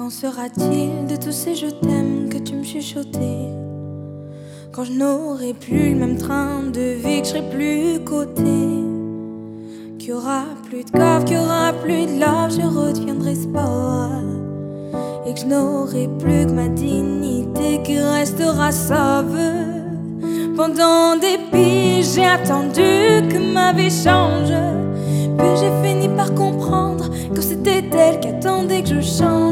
Qu'en sera-t-il de tous ces je t'aime que tu me chuchotais? Quand je n'aurai plus le même train de vie, que je serai plus côté Qu'il y aura plus de coffre, qu'il y aura plus de love, je redeviendrai sport Et que je n'aurai plus que ma dignité qui restera sauve. Pendant des piges, j'ai attendu que ma vie change. Puis j'ai fini par comprendre que c'était elle qui attendait que je change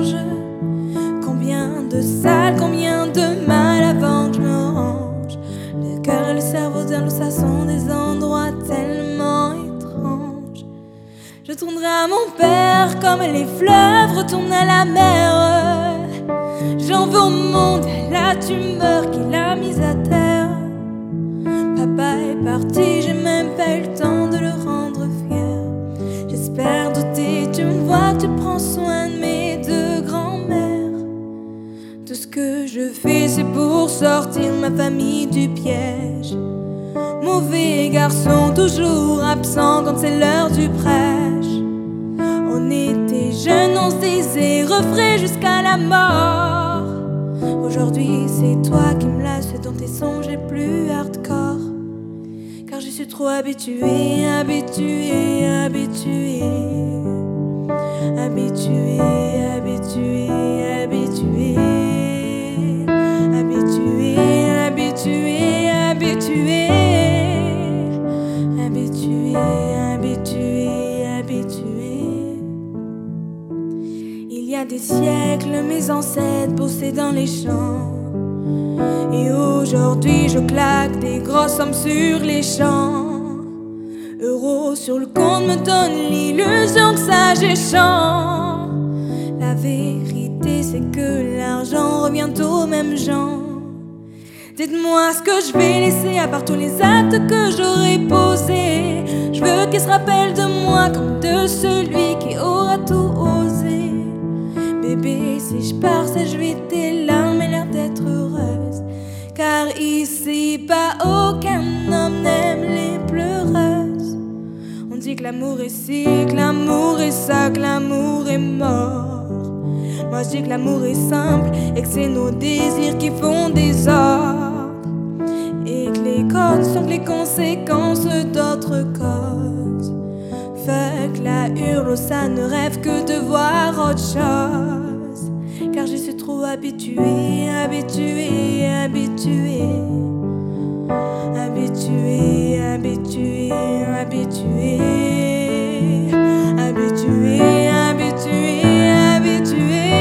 sont des endroits tellement étranges. Je tournerai à mon père comme les fleuves retournent à la mer. J'en veux au monde la tumeur qu'il a mise à terre. Papa est parti, j'ai même pas eu le temps de le rendre fier. J'espère douter, tu me vois, tu prends soin de mes que je fais, c'est pour sortir ma famille du piège. Mauvais garçon, toujours absent quand c'est l'heure du prêche. On était jeunes, on se disait refrais jusqu'à la mort. Aujourd'hui, c'est toi qui me lasse dans tes songes les plus hardcore. Car je suis trop habitué, habitué. Habitué, habitué, habitué. Y a des siècles, mes ancêtres bossaient dans les champs. Et aujourd'hui, je claque des grosses sommes sur les champs. Euros sur le compte me donne l'illusion que ça j'échange. La vérité, c'est que l'argent revient aux mêmes gens. Dites-moi ce que je vais laisser à part tous les actes que j'aurais posés. Je veux qu'il se rappelle de moi comme de celui qui aura tout si je pars, ça je vais tes larmes et l'air d'être heureuse. Car ici, pas aucun homme n'aime les pleureuses. On dit que l'amour est si, que l'amour est ça, que l'amour est mort. Moi je dis que l'amour est simple et que c'est nos désirs qui font des ordres les codes sont les conséquences d'autres causes. Fuck la hurle, ça ne rêve que de voir autre chose. Suis trop habitué, habitué, habitué. Habitué, habitué, habitué. Habitué, habitué, habitué.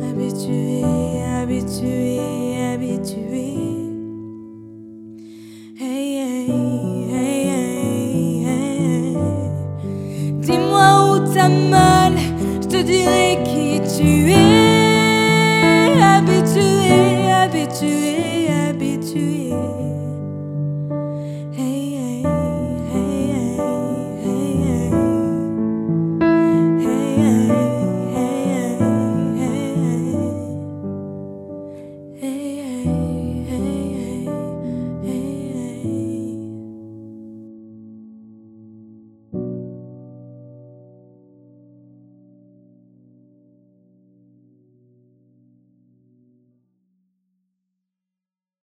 Habitué, habitué, habitué.